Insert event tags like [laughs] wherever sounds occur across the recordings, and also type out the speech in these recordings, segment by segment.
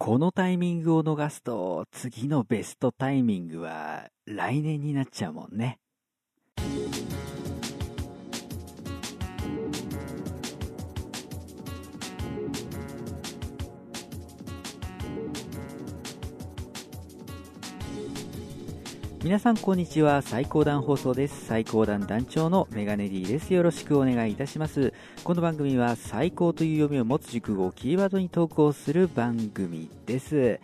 このタイミングを逃すと、次のベストタイミングは来年になっちゃうもんね。皆さんこんにちは。最高段放送です。最高段団長のメガネ D です。よろしくお願いいたします。この番組は最高という読みを持つ熟語をキーワードに投稿する番組です。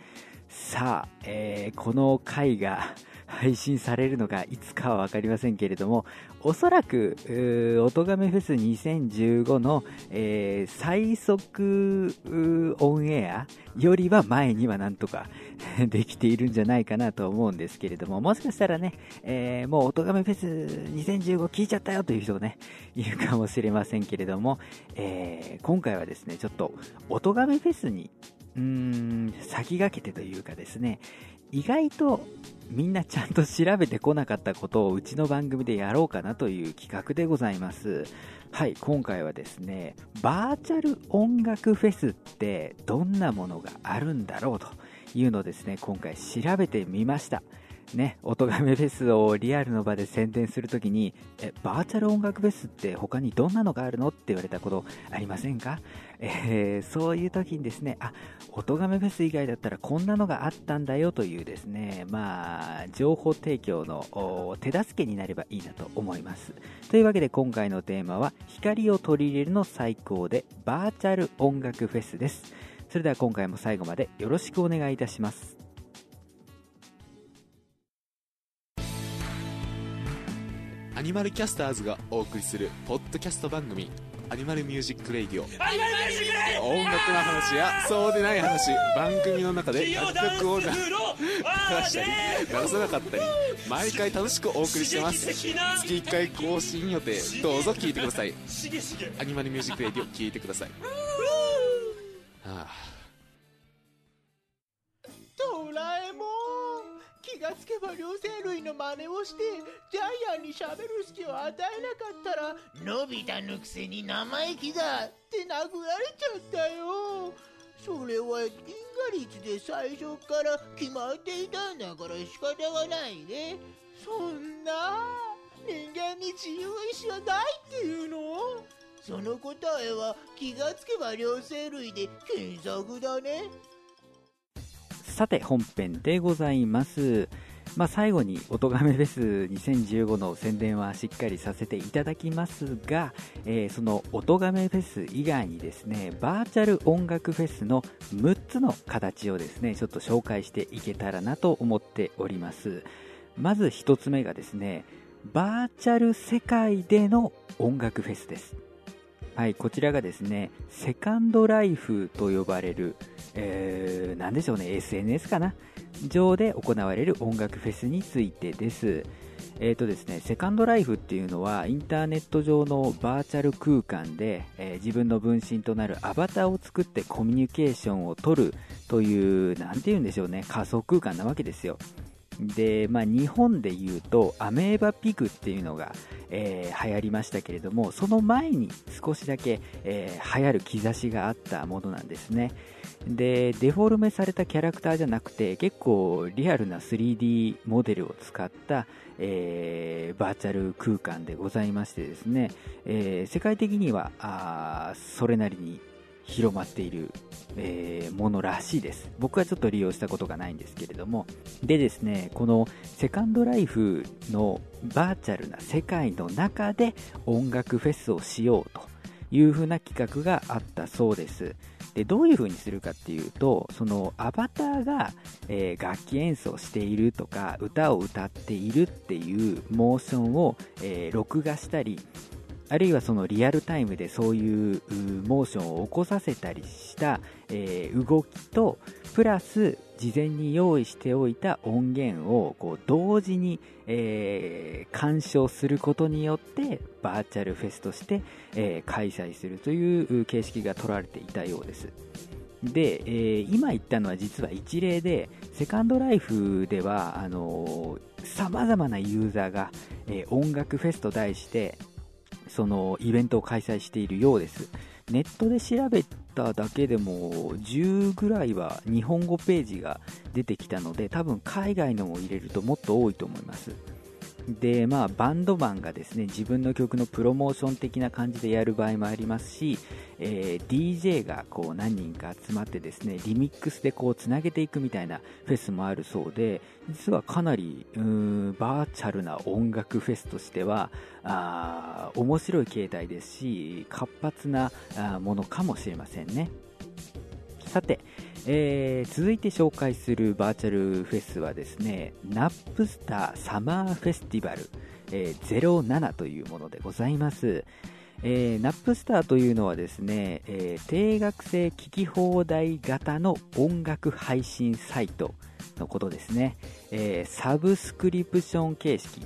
さあ、えー、この回が配信されるのがいつかは分かりませんけれども、おそらく、おとがめフェス2015の、えー、最速オンエアよりは前にはなんとか [laughs] できているんじゃないかなと思うんですけれども、もしかしたらね、えー、もうおとがめフェス2015聞いちゃったよという人がね、[laughs] いるかもしれませんけれども、えー、今回はですね、ちょっとおとがめフェスにうーん先駆けてというかですね、意外とみんなちゃんと調べてこなかったことをうちの番組でやろうかなという企画でございます。はい、今回はですね、バーチャル音楽フェスってどんなものがあるんだろうというのをですね、今回調べてみました。ね、音がめフェスをリアルの場で宣伝するときに、え、バーチャル音楽フェスって他にどんなのがあるのって言われたことありませんか？えー、そういう時にですね、あ、音がめフェス以外だったらこんなのがあったんだよというですね、まあ、情報提供の手助けになればいいなと思います。というわけで今回のテーマは、光を取り入れるの最高でバーチャル音楽フェスです。それでは今回も最後までよろしくお願いいたします。アニマルキャスターズがお送りするポッドキャスト番組アニマルミュージックレイディオ。音楽の話やそうでない話番組の中で楽曲を流したり流さなかったり毎回楽しくお送りしてます。月1回更新予定。どうぞ聴いてください。アニマルミュージックレイディオ聴いてください。はあ気がつけば両生類の真似をしてジャイアンに喋る隙を与えなかったらのび太のくせに生意気だって殴られちゃったよ。それは因果率で最初から決まっていたんだから仕方がないね。そんな人間に自由意志はないっていうの？その答えは気がつけば両生類で検索だね。さて本編でございます。まあ、最後に音亀フェス2015の宣伝はしっかりさせていただきますが、えー、その音亀フェス以外にですねバーチャル音楽フェスの6つの形をですねちょっと紹介していけたらなと思っております。まず1つ目がですねバーチャル世界での音楽フェスです。はい、こちらがですね、セカンドライフと呼ばれる、えー、でしょうね、SNS かな上で行われる音楽フェスについてです。えーとですね、セカンドライフっていうのはインターネット上のバーチャル空間で、えー、自分の分身となるアバターを作ってコミュニケーションをとるという、何て言うんでしょうね、仮想空間なわけですよ。で、まあ、日本で言うとアメーバピグっていうのが、えー、流行りましたけれどもその前に少しだけ、えー、流行る兆しがあったものなんですね。でデフォルメされたキャラクターじゃなくて結構リアルな 3D モデルを使った、えー、バーチャル空間でございましてですね、えー、世界的にはあそれなりに広まっている、えー、ものらしいです。僕はちょっと利用したことがないんですけれども。でですね、このセカンドライフのバーチャルな世界の中で音楽フェスをしようという風な企画があったそうです。でどういう風にするかっていうとそのアバターが、えー、楽器演奏しているとか歌を歌っているっていうモーションを、えー、録画したりあるいはそのリアルタイムでそういうモーションを起こさせたりした、動きとプラス事前に用意しておいた音源をこう同時に、鑑賞することによってバーチャルフェスとして、開催するという形式が取られていたようです。で、今言ったのは実は一例でセカンドライフではあのー、様々なユーザーが、音楽フェスと題してそのイベントを開催しているようです。ネットで調べただけでも10ぐらいは日本語ページが出てきたので多分海外のも入れるともっと多いと思いますでまあバンドマンがですね自分の曲のプロモーション的な感じでやる場合もありますし、えー、DJ がこう何人か集まってですねリミックスでこうつなげていくみたいなフェスもあるそうで実はかなりーバーチャルな音楽フェスとしてはあ面白い形態ですし活発なものかもしれませんね。さて、えー続いて紹介するバーチャルフェスはですねナップスターサマーフェスティバル、えー07というものでございます。えーナップスターというのはですね、えー定額制聞き放題型の音楽配信サイトのことですね、えーサブスクリプション形式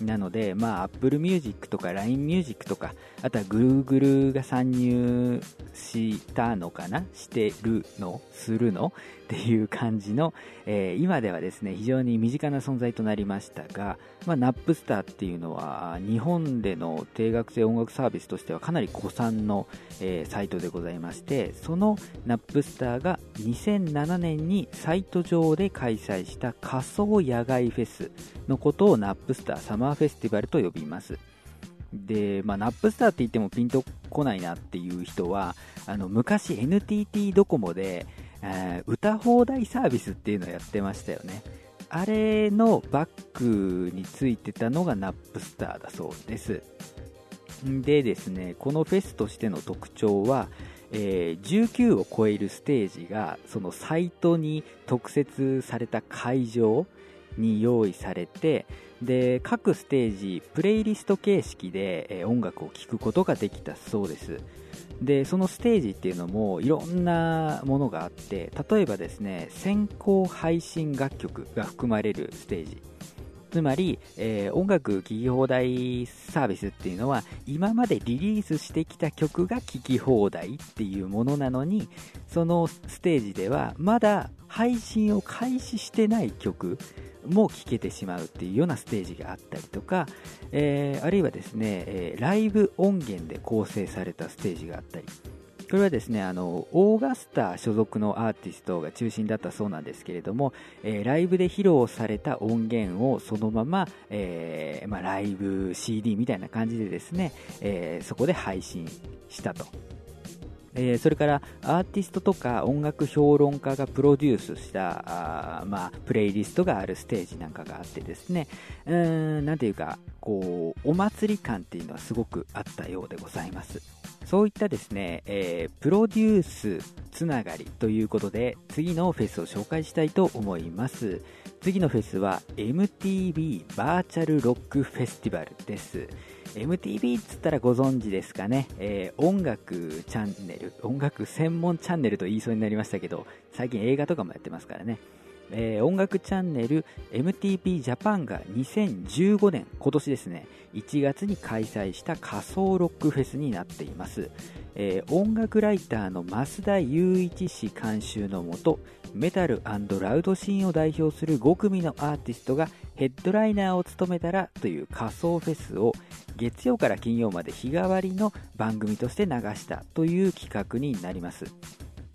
なので、まあ、Apple Music とか LINE Music とか、あとは Google が参入したのかな？してるの？するの？っていう感じの、えー今ではですね、非常に身近な存在となりましたが、まあ、ナップスターっていうのは、日本での定額制音楽サービスとしてはかなり古参の、えーサイトでございまして、そのナップスターが2007年にサイト上で開催した仮想野外フェスのことをナップスターサマーフェスティバルと呼びます。で、まあ、ナップスターって言ってもピンとこないなっていう人は、あの昔 NTT ドコモで、えー歌放題サービスっていうのをやってましたよね。あれのバックについてたのがナップスターだそうです。でですね、このフェスとしての特徴は、えー19を超えるステージがそのサイトに特設された会場に用意されてで各ステージプレイリスト形式で、音楽を聴くことができたそうです。でそのステージっていうのもいろんなものがあって例えばですね先行配信楽曲が含まれるステージ。つまり、えー音楽聴き放題サービスっていうのは今までリリースしてきた曲が聴き放題っていうものなのにそのステージではまだ配信を開始してない曲も聴けてしまうっていうようなステージがあったりとか、えーあるいはですね、えライブ音源で構成されたステージがあったりこれはですねあのオーガスタ所属のアーティストが中心だったそうなんですけれども、えーライブで披露された音源をそのまま、えーまあ、ライブ CD みたいな感じでですね、えーそこで配信したと。えーそれからアーティストとか音楽評論家がプロデュースしたあ、まあ、プレイリストがあるステージなんかがあってですね。うんなんていうかこうお祭り感っていうのはすごくあったようでございます。そういったですね、えープロデュースつながりということで次のフェスを紹介したいと思います。次のフェスは MTV バーチャルロックフェスティバルです MTV っつったらご存知ですかね、えー音楽チャンネル音楽専門チャンネルと言いそうになりましたけど最近映画とかもやってますからね。えー音楽チャンネル MTP ジャパンが2015年今年ですね。1月に開催した仮想ロックフェスになっています、えー音楽ライターの増田雄一氏監修のもとメタルラウドシーンを代表する5組のアーティストがヘッドライナーを務めたらという仮想フェスを月曜から金曜まで日替わりの番組として流したという企画になります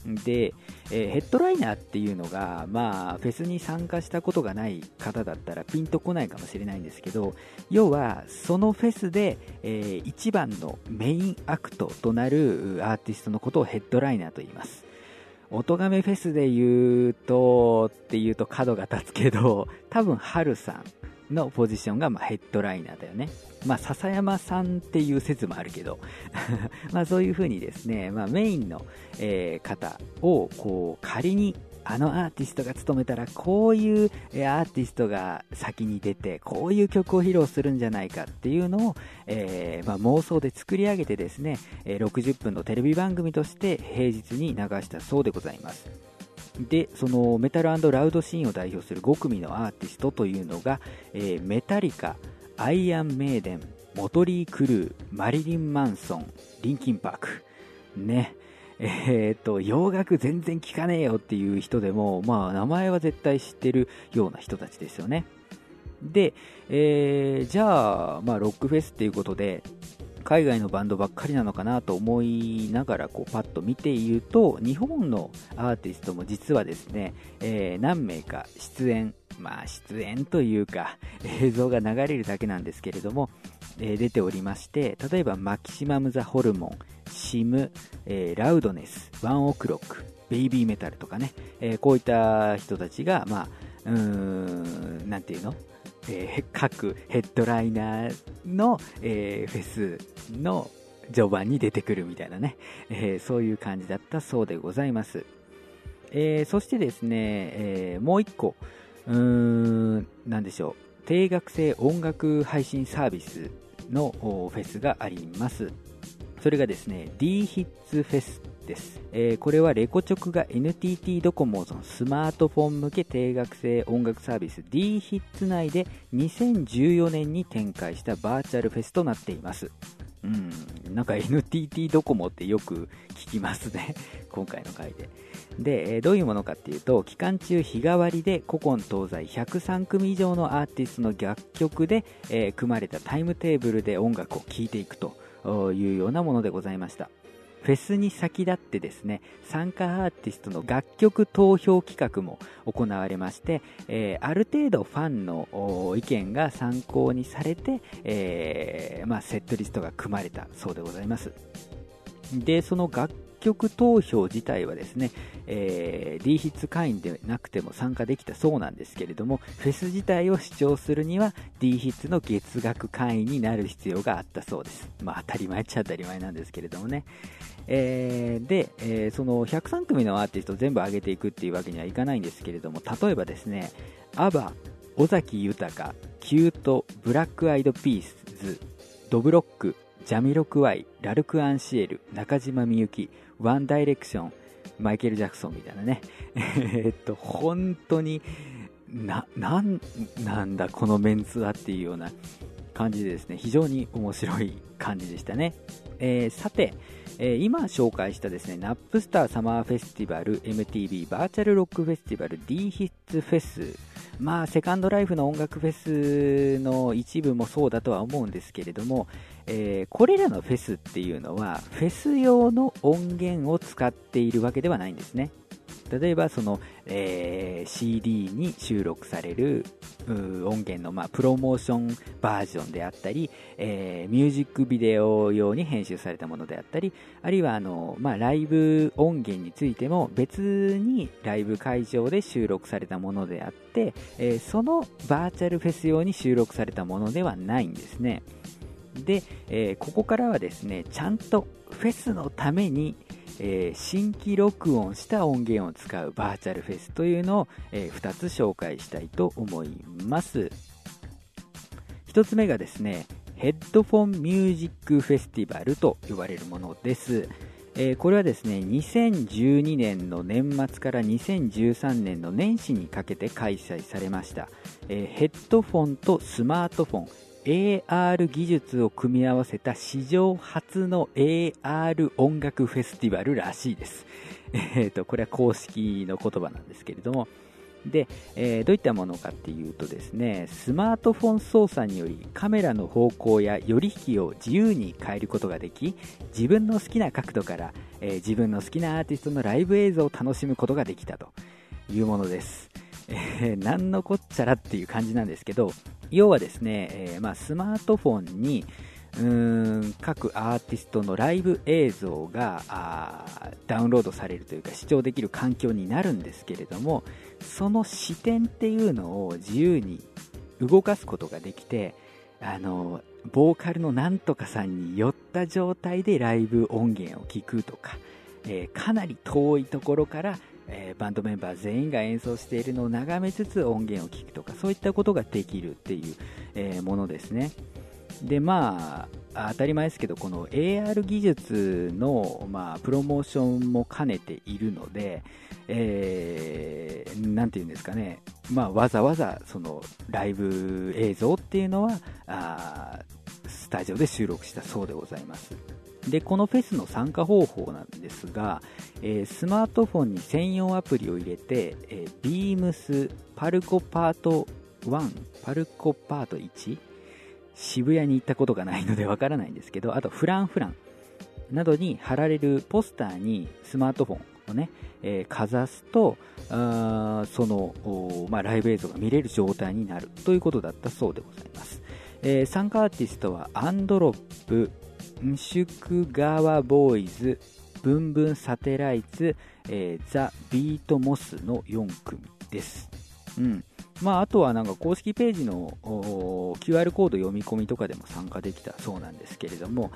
で、えーヘッドライナーっていうのが、まあ、フェスに参加したことがない方だったらピンとこないかもしれないんですけど、要は、そのフェスで、えー一番のメインアクトとなるアーティストのことをヘッドライナーと言います。音亀フェスで言うと、っていうと角が立つけど、多分、ハルさんのポジションが、まあ、ヘッドライナーだよね。まあ、笹山さんっていう説もあるけど、[laughs] まあ、そういうふうにですね、まあ、メインの、えー方を、こう、仮に、あのアーティストが務めたら、こういうアーティストが先に出て、こういう曲を披露するんじゃないかっていうのを、えーまあ、妄想で作り上げてですね、60分のテレビ番組として平日に流したそうでございます。で、そのメタルラウドシーンを代表する5組のアーティストというのが、えーメタリカ、アイアンメイデン、モトリー・クルー、マリリン・マンソン、リンキン・パーク。ね。えーと、洋楽全然聞かねえよっていう人でも、まあ、名前は絶対知ってるような人たちですよね。で、えーじゃあ、まあ、ロックフェスっていうことで、海外のバンドばっかりなのかなと思いながらこうパッと見ていると日本のアーティストも実はですね、えー、何名か出演まあ出演というか映像が流れるだけなんですけれども、えー、出ておりまして例えばマキシマム・ザ・ホルモンシム、えー、ラウドネスワンオクロックベイビーメタルとかね、えこういった人たちがまあうーんなんていうの？えー、各ヘッドライナーの、え、フェスの序盤に出てくるみたいなね、え、そういう感じだったそうでございます。えそしてですね、えもう一個、うーん、なんでしょう、定額制音楽配信サービスのフェスがあります。それがですね、D ヒッツフェスです、えー、これはレコチョクが NTT ドコモのスマートフォン向け定額制音楽サービス D ヒッツ内で2014年に展開したバーチャルフェスとなっていますうん、なんか NTT ドコモってよく聞きますね、[laughs] 今回の回で。で、どういうものかっていうと、期間中日替わりで古今東西103組以上のアーティストの楽曲で、えー、組まれたタイムテーブルで音楽を聴いていくというようなものでございました。フェスに先立ってですね、参加アーティストの楽曲投票企画も行われまして、えー、ある程度ファンの意見が参考にされて、えー、まあ、セットリストが組まれたそうでございます。で、その楽曲投票自体はですね、えー、D ヒツ会員でなくても参加できたそうなんですけれども、フェス自体を視聴するには D ヒッツの月額会員になる必要があったそうです。まあ当たり前っちゃ当たり前なんですけれどもね。えー、で、えー、その103組のアーティスト全部上げていくっていうわけにはいかないんですけれども、例えばですね、アバ、尾崎豊、キュート、ブラックアイドピースズ、ドブロック、ジャミロクワイ、ラルク・アンシエル、中島みゆき、ワンダイレクション、マイケル・ジャクソンみたいなね。えっと、本当に、な、なん、なんだこのメンツはっていうような感じでですね、非常に面白い感じでしたね。えー、さて、えー、今紹介したですね、ナップスターサマーフェスティバル MTV バーチャルロックフェスティバル D ヒッツフェスまあ、セカンドライフの音楽フェスの一部もそうだとは思うんですけれども、えー、これらのフェスっていうのは、フェス用の音源を使っているわけではないんですね。例えばその、えー、CD に収録される音源の、まあ、プロモーションバージョンであったり、えー、ミュージックビデオ用に編集されたものであったりあるいはあの、まあ、ライブ音源についても別にライブ会場で収録されたものであって、えー、そのバーチャルフェス用に収録されたものではないんですね。で、えここからはですねちゃんとフェスのためにえー、新規録音した音源を使うバーチャルフェスというのを、えー、2つ紹介したいと思います。1つ目がですねヘッドフォンミュージックフェスティバルと呼ばれるものです、えー、これはですね2012年の年末から2013年の年始にかけて開催されました、えヘッドフォンとスマートフォン。AR 技術を組み合わせた史上初の AR 音楽フェスティバルらしいです。[laughs] えっ、ー、と、これは公式の言葉なんですけれども、で、えー、どういったものかっていうとですね、スマートフォン操作によりカメラの方向や寄り引きを自由に変えることができ、自分の好きな角度から、えー、自分の好きなアーティストのライブ映像を楽しむことができたというものです。えー、なんのこっちゃらっていう感じなんですけど、要はですね、えー、まあ、スマートフォンにうーん各アーティストのライブ映像がダウンロードされるというか視聴できる環境になるんですけれどもその視点っていうのを自由に動かすことができてあのボーカルのなんとかさんに寄った状態でライブ音源を聴くとか、えー、かなり遠いところからえー、バンドメンバー全員が演奏しているのを眺めつつ音源を聴くとかそういったことができるっていう、えー、ものですね。でまあ当たり前ですけどこの AR 技術の、まあ、プロモーションも兼ねているので、えー、ていうんですかね、まあ、わざわざそのライブ映像っていうのはあスタジオで収録したそうでございます。でこのフェスの参加方法なんですが、えー、スマートフォンに専用アプリを入れて、えー、Beams パルコパート1パルコパート1渋谷に行ったことがないのでわからないんですけど、あとフランフランなどに貼られるポスターにスマートフォンをね、えー、かざすと、あその、まあ、ライブ映像が見れる状態になるということだったそうでございます。えー、参加アーティストはアンドロップ、夙川ボーイズ、ブンブンサテライツ、えー、ザ・ビートモスの4組です。うん。まあ、あとはなんか公式ページの QR コード読み込みとかでも参加できたそうなんですけれども、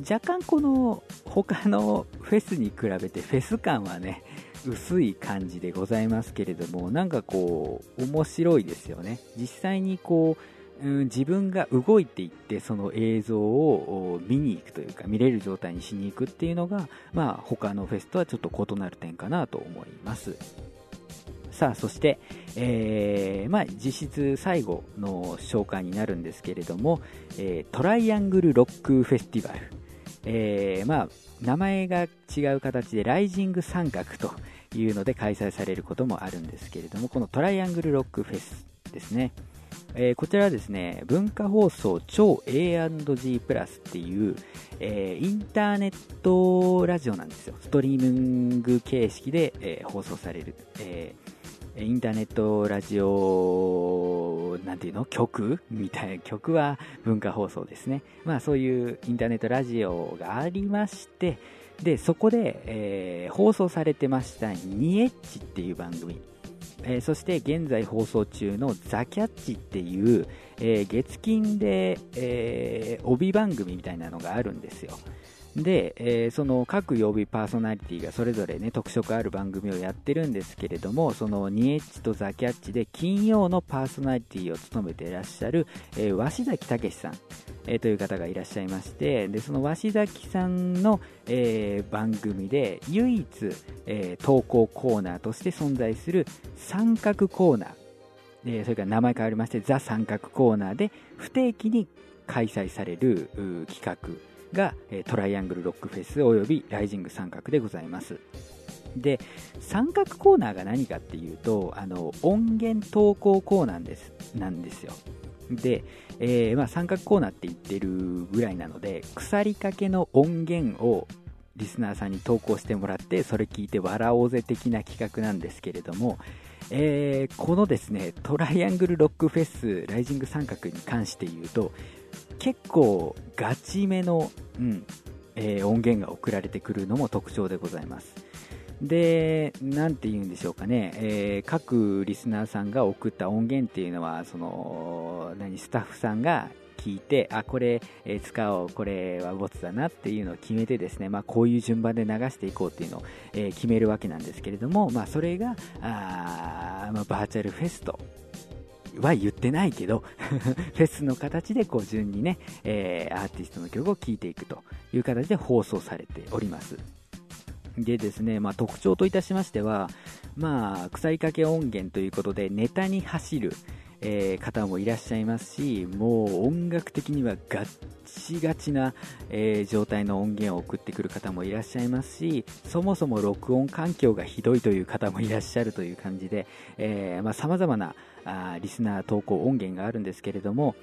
若干この他のフェスに比べてフェス感はね、薄い感じでございますけれども、なんかこう、面白いですよね。実際にこう、うん、自分が動いていってその映像を見に行くというか見れる状態にしに行くっていうのが、まあ、他のフェスとはちょっと異なる点かなと思います。さあそして、えー、まあ、実質最後の紹介になるんですけれども、えー、トライアングルロックフェスティバル、えー、まあ、名前が違う形でライジング三角というので開催されることもあるんですけれどもこのトライアングルロックフェスですね、えー、こちらはですね文化放送超 A&G プラスっていう、えー、インターネットラジオなんですよストリーミング形式で、えー、放送される、えインターネットラジオ、なんていうの？曲？みたいな曲は文化放送ですね。まあそういうインターネットラジオがありまして、で、そこで、え、放送されてましたニエッチっていう番組。えー、そして現在放送中のザ・キャッチっていう、えー、月金で、えー、帯番組みたいなのがあるんですよ。で、え、その各曜日パーソナリティがそれぞれね、特色ある番組をやってるんですけれども、そのニエッチとザ・キャッチで金曜のパーソナリティを務めてらっしゃる、え、鷲崎武さん、えー、という方がいらっしゃいまして、で、その鷲崎さんの、えー、番組で唯一、えー、投稿コーナーとして存在する三角コーナー、えそれから名前変わりまして、ザ三角コーナーで不定期に開催される企画、が、えトライアングルロックフェスおよびライジング三角でございます。で、三角コーナーが何かっていうと、あの、音源投稿コーナーです、なんですよ。で、えー、まあ、三角コーナーって言ってるぐらいなので、腐りかけの音源をリスナーさんに投稿してもらって、それ聞いて笑おうぜ的な企画なんですけれども、えー、このですね、トライアングルロックフェス、ライジング三角に関して言うと、結構ガチめの、うんえー、音源が送られてくるのも特徴でございます。で、なんて言うんでしょうかね、えー、各リスナーさんが送った音源っていうのは、その、何、スタッフさんが聞いて、あ、これ、え、使おう、これはボツだなっていうのを決めてですね、まあ、こういう順番で流していこうっていうのを、え、決めるわけなんですけれども、まあ、それが、あまあ、バーチャルフェスとは言ってないけど [laughs] フェスの形でこう順にね、えー、アーティストの曲を聴いていくという形で放送されております。でですね、まあ、特徴といたしましては、まあ、腐りかけ音源ということでネタに走る、えー、方もいらっしゃいますし、もう音楽的にはガッチガチな、えー、状態の音源を送ってくる方もいらっしゃいますし、そもそも録音環境がひどいという方もいらっしゃるという感じで、えー、まあ、様々なあリスナー投稿音源があるんですけれども、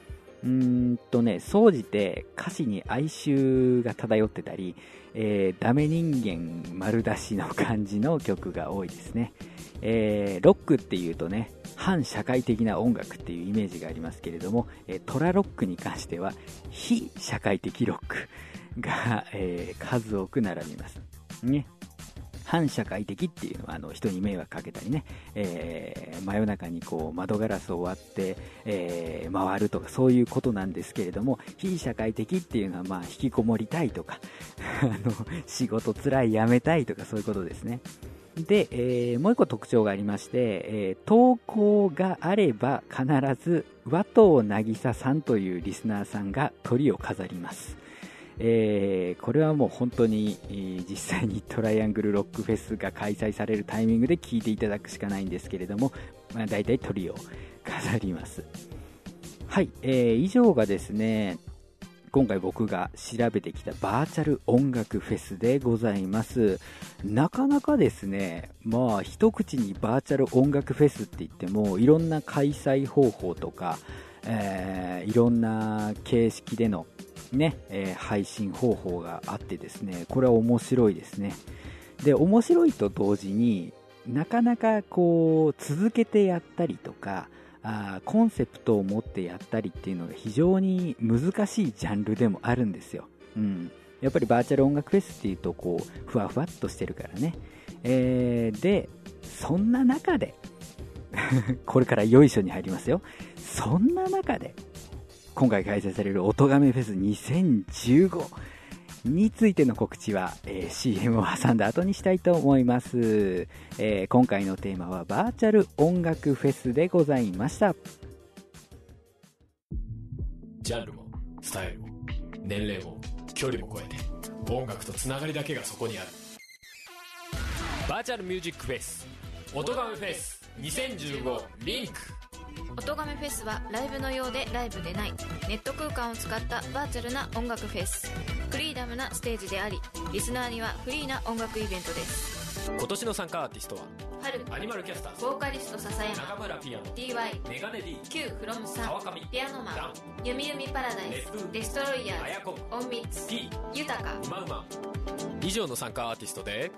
うーんとね、総じて歌詞に哀愁が漂ってたり、えー、ダメ人間丸出しの感じの曲が多いですね。えー、ロックっていうとね、反社会的な音楽っていうイメージがありますけれども、え、トラロックに関しては、非社会的ロックが、えー、数多く並びます。ね。反社会的っていうのはあの人に迷惑かけたりね、えー、真夜中にこう窓ガラスを割って、えー、回るとかそういうことなんですけれども非社会的っていうのはまあ引きこもりたいとか [laughs] あの仕事つらい辞めたいとかそういうことですね。で、えー、もう一個特徴がありまして、えー、投稿があれば必ず和藤渚さんというリスナーさんが鳥を飾ります。えー、これはもう本当に、えー、実際にトライアングルロックフェスが開催されるタイミングで聴いていただくしかないんですけれども、まあ、大体鳥を飾ります。はい、えー、以上がですね、今回僕が調べてきたバーチャル音楽フェスでございます。なかなかですね、まあ一口にバーチャル音楽フェスって言ってもいろんな開催方法とか、えーいろんな形式でのね、えー配信方法があってですね、これは面白いですね。で、面白いと同時になかなかこう、続けてやったりとか、あコンセプトを持ってやったりっていうのが非常に難しいジャンルでもあるんですよ。うん。やっぱりバーチャル音楽フェスっていうと、こう、ふわふわっとしてるからね。えーで、そんな中で、[laughs] これからよいしょに入りますよ。そんな中で、今回開催される音亀フェス2015についての告知は、えー CM を挟んだ後にしたいと思います、えー今回のテーマはバーチャル音楽フェスでございました。ジャンルもスタイルも年齢も距離も超えて音楽とつながりだけがそこにある。バーチャルミュージックフェス音ガメフェス2015リンク。音亀フェスはライブのようでライブでない。ネット空間を使ったバーチャルな音楽フェス。フリーダムなステージでありリスナーにはフリーな音楽イベントです。今年の参加アーティストは春アニマルキャスターズボーカリスト笹山中村ピアノ DY メガネ D Q フロムさん川上ピアノマダンゆみゆみパラダイスデストロイヤーあやこズ隠密 T 豊か。うまうま以上の参加アーティストで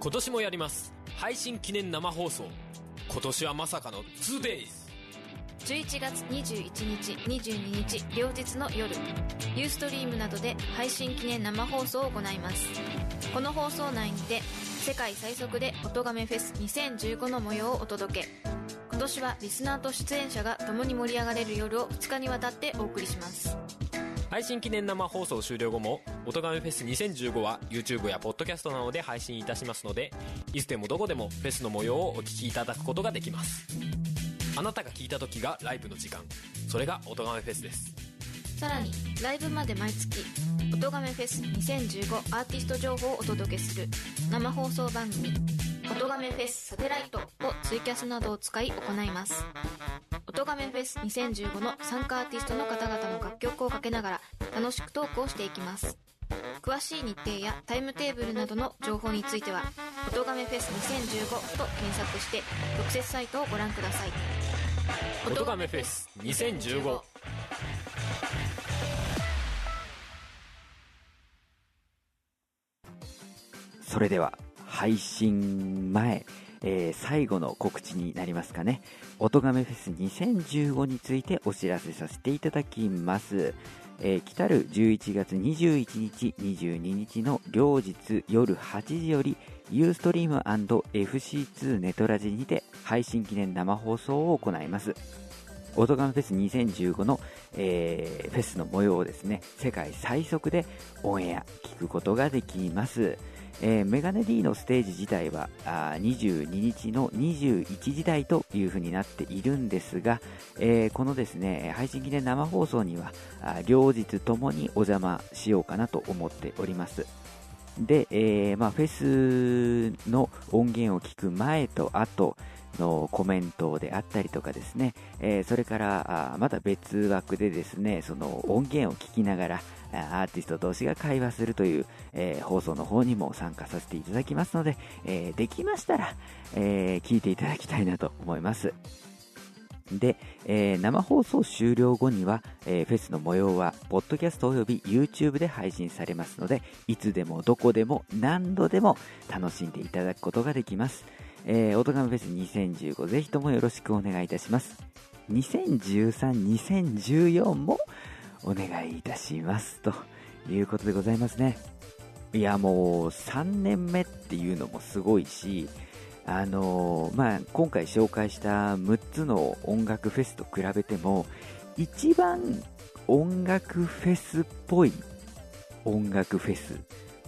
今年もやります。配信記念生放送。今年はまさかの 2days 11月21日22日両日の夜ユーストリームなどで配信記念生放送を行います。この放送内にて世界最速で音亀フェス2015の模様をお届け。今年はリスナーと出演者が共に盛り上がれる夜を2日にわたってお送りします。配信記念生放送終了後も「音亀フェス2015」は YouTube やポッドキャストなどで配信いたしますのでいつでもどこでもフェスの模様をお聞きいただくことができます。あなたが聞いた時がライブの時間。それが音亀フェスです。さらにライブまで毎月「音亀フェス2015アーティスト情報をお届けする生放送番組「音亀フェスサテライト」をツイキャスなどを使い行います。音亀フェス2015の参加アーティストの方々の楽曲をかけながら楽しくトークをしていきます。詳しい日程やタイムテーブルなどの情報については「音亀フェス2015」と検索して特設サイトをご覧ください。音亀フェス2015それでは配信前、えー最後の告知になりますかね。音亀フェス2015についてお知らせさせていただきます、えー来たる11月21日22日の両日夜8時より Ustream&FC2 ネトラジにて配信記念生放送を行います。音ガメフェス2015の、えーフェスの模様をですね世界最速でオンエア聞くことができます、えーメガネ D のステージ自体はあ22日の21時台という風になっているんですが、えーこのですね配信記念生放送には両日ともにお邪魔しようかなと思っております。で、えーまあ、フェスの音源を聞く前と後のコメントであったりとかですね、えーそれからあまた別枠でですねその音源を聞きながらアーティスト同士が会話するという、えー放送の方にも参加させていただきますので、えできましたら、え聞いていただきたいなと思います。で、えー生放送終了後には、えーフェスの模様は、ポッドキャストおよび YouTube で配信されますので、いつでもどこでも何度でも楽しんでいただくことができます。えー、オトガメフェス2015ぜひともよろしくお願いいたします。2013、2014もお願いいたします。ということでございますね。いや、もう3年目っていうのもすごいし、あのーまあ、今回紹介した6つの音楽フェスと比べても一番音楽フェスっぽい音楽フェス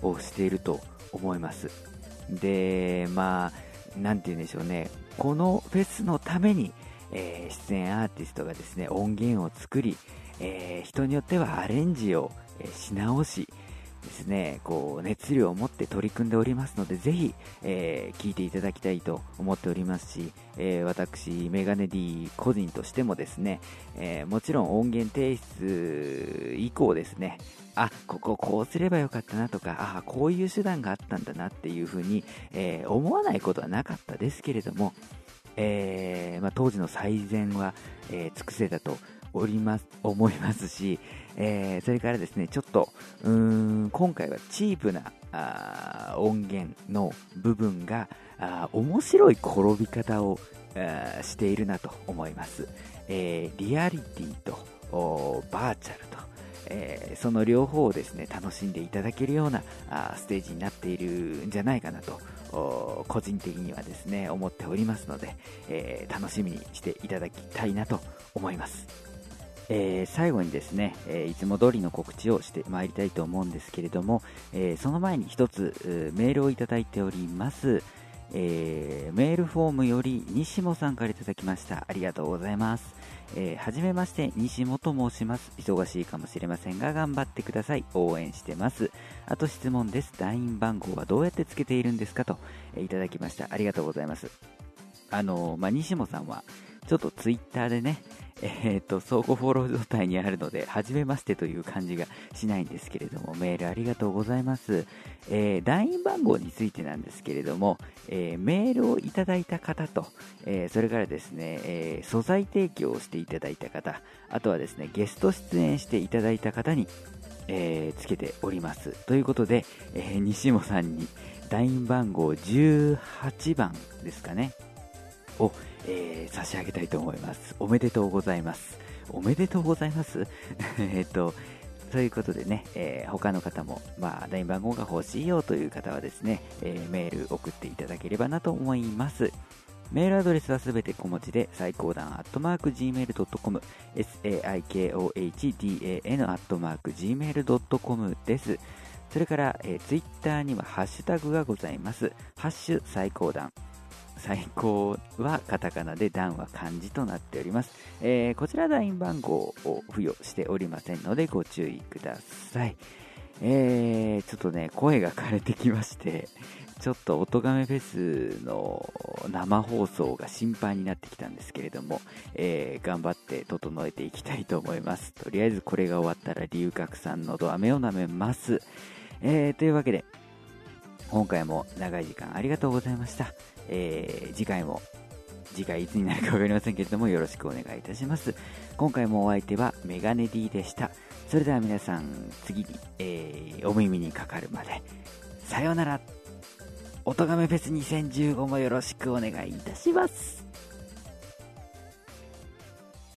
をしていると思います。でまあなんて言うんでしょうね。このフェスのために、えー出演アーティストがですね音源を作り、えー人によってはアレンジを、し直しですね、こう熱量を持って取り組んでおりますので、ぜひ、えー聞いていただきたいと思っておりますし、えー私、メガネ D 個人としてもですね、えーもちろん音源提出以降ですね、あ、こここうすればよかったなとか、あ、こういう手段があったんだなっていうふうに、え思わないことはなかったですけれども、えまあ、当時の最善は、え尽くせたとおります、思いますし、えーそれからですね、ちょっと、うーん、今回はチープなあ音源の部分が、あ面白い転び方をあしているなと思います。えーリアリティとバーチャルと、えーその両方をですね楽しんでいただけるようなあステージになっているんじゃないかなと個人的にはですね思っておりますので、えー楽しみにしていただきたいなと思います。えー最後にですね、えいつも通りの告知をしてまいりたいと思うんですけれども、えその前に一つメールをいただいております、えーメールフォームより西本さんからいただきました。ありがとうございます、えーはじめまして西本と申します。忙しいかもしれませんが頑張ってください。応援してます。あと質問です。団員番号はどうやってつけているんですかと、えーいただきました。ありがとうございます。あのーまあ、西本さんはちょっとツイッターでね、えー、と相互フォロー状態にあるので、初めましてという感じがしないんですけれども、メールありがとうございます。えー、団員番号についてなんですけれども、えーメールをいただいた方と、えそれからですね、え素材提供をしていただいた方、あとはですね、ゲスト出演していただいた方に、えつけております。ということで、え西本さんに団員番号18番ですかね、を、えー差し上げたいと思います。おめでとうございます。おめでとうございます？[laughs] えっと、ということでね、えー他の方も、まあ、LINE 番号が欲しいよという方はですね、えーメール送っていただければなと思います。メールアドレスはすべて小文字で、最高段アットマーク Gmail.com、saikohdan アットマーク Gmail.com です。それから、えー、ツイッターにはハッシュタグがございます。ハッシュ最高段。最高はカタカナで段は漢字となっております。えーこちら LINE 番号を付与しておりませんのでご注意ください。えー、ちょっとね、声が枯れてきまして、ちょっと音亀フェスの生放送が心配になってきたんですけれども、えー頑張って整えていきたいと思います。とりあえずこれが終わったら龍角散のど飴を舐めます。えーというわけで、今回も長い時間ありがとうございました。えー次回も、次回いつになるか分かりませんけれども、よろしくお願いいたします。今回もお相手はメガネ D でした。それでは皆さん、次に、えーお耳にかかるまで、さようなら。おとがめフェス2015もよろしくお願いいたします。